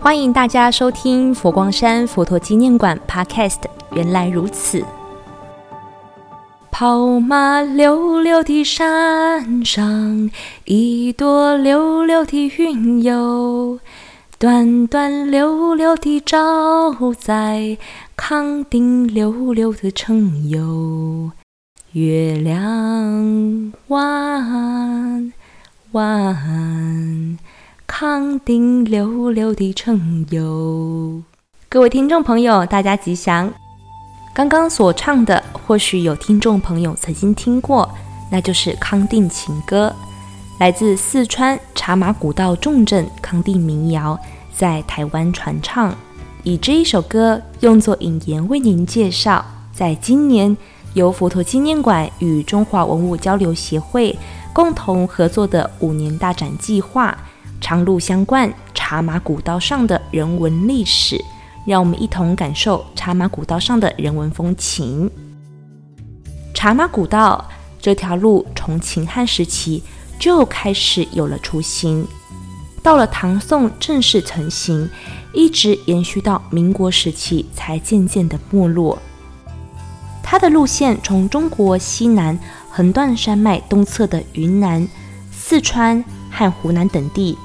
欢迎大家收听佛光山佛陀纪念馆 Podcast。原来如此，跑马溜溜的山上，一朵溜溜的云哟，端端溜溜的照在康定溜溜的城哟，月亮弯弯。康定溜溜的城哟，各位听众朋友，大家吉祥。刚刚所唱的，或许有听众朋友曾经听过，那就是《康定情歌》，来自四川茶马古道重镇康定民谣，在台湾传唱。以这一首歌用作引言，为您介绍，在今年由佛陀纪念馆与中华文物交流协会共同合作的五年大展计划。长路相贯，茶马古道上的人文历史，让我们一同感受茶马古道上的人文风情。茶马古道这条路从秦汉时期就开始有了雏形，到了唐宋正式成型，一直延续到民国时期才渐渐的没落。它的路线从中国西南横断山脉东侧的云南、四川和湖南等地。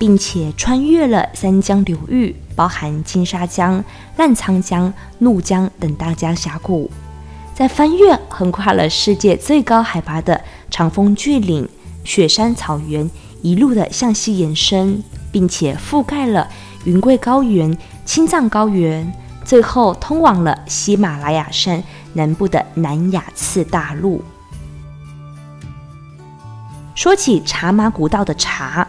并且穿越了三江流域，包含金沙江、澜沧江、怒江等大江峡谷，在翻越横跨了世界最高海拔的长峰巨岭、雪山草原，一路的向西延伸，并且覆盖了云贵高原、青藏高原，最后通往了喜马拉雅山南部的南亚次大陆。说起茶马古道的茶。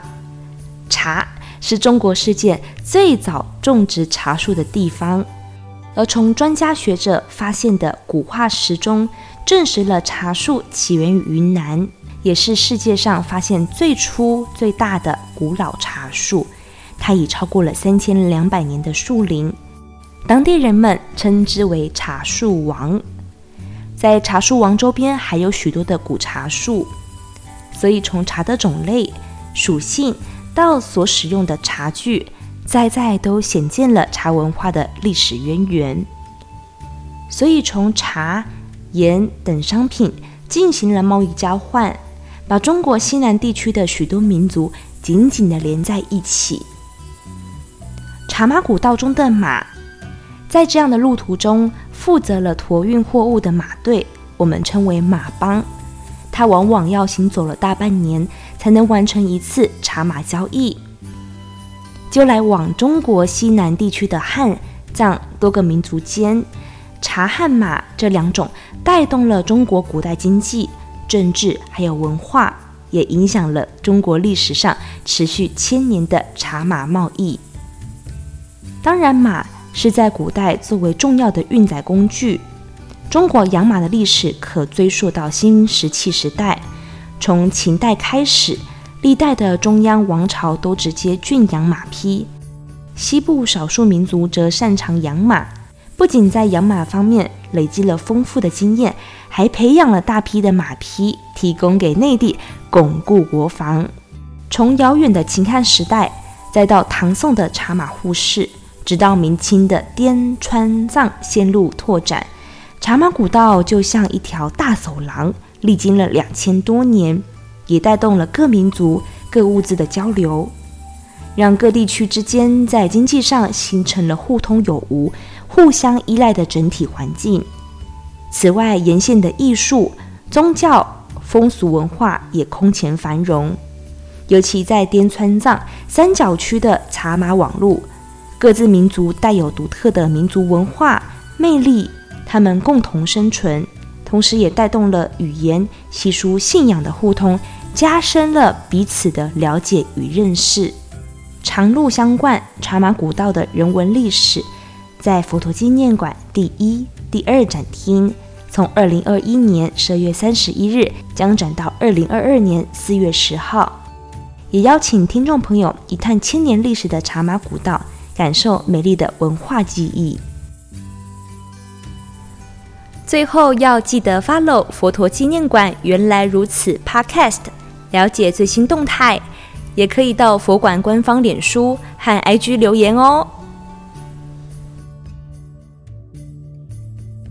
是中国世界最早种植茶树的地方，而从专家学者发现的古化石中，证实了茶树起源于云南，也是世界上发现最初最大的古老茶树。它已超过了三千两百年的树龄，当地人们称之为茶树王。在茶树王周边还有许多的古茶树，所以从茶的种类、属性。到所使用的茶具，在在都显见了茶文化的历史渊源。所以，从茶、盐等商品进行了贸易交换，把中国西南地区的许多民族紧紧地连在一起。茶马古道中的马，在这样的路途中，负责了驮运货物的马队，我们称为马帮。它往往要行走了大半年。才能完成一次茶马交易，就来往中国西南地区的汉、藏多个民族间，茶汉马这两种带动了中国古代经济、政治还有文化，也影响了中国历史上持续千年的茶马贸易。当然，马是在古代作为重要的运载工具。中国养马的历史可追溯到新石器时代。从秦代开始，历代的中央王朝都直接驯养马匹。西部少数民族则擅长养马，不仅在养马方面累积了丰富的经验，还培养了大批的马匹，提供给内地巩固国防。从遥远的秦汉时代，再到唐宋的茶马互市，直到明清的滇川藏线路拓展，茶马古道就像一条大走廊。历经了两千多年，也带动了各民族各物资的交流，让各地区之间在经济上形成了互通有无、互相依赖的整体环境。此外，沿线的艺术、宗教、风俗文化也空前繁荣。尤其在滇川藏三角区的茶马网路，各自民族带有独特的民族文化魅力，他们共同生存。同时，也带动了语言、习俗、信仰的互通，加深了彼此的了解与认识。长路相贯，茶马古道的人文历史，在佛陀纪念馆第一、第二展厅，从二零二一年十二月三十一日将展到二零二二年四月十号。也邀请听众朋友一探千年历史的茶马古道，感受美丽的文化记忆。最后要记得 follow 佛陀纪念馆。原来如此，Podcast 了解最新动态，也可以到佛馆官方脸书和 IG 留言哦。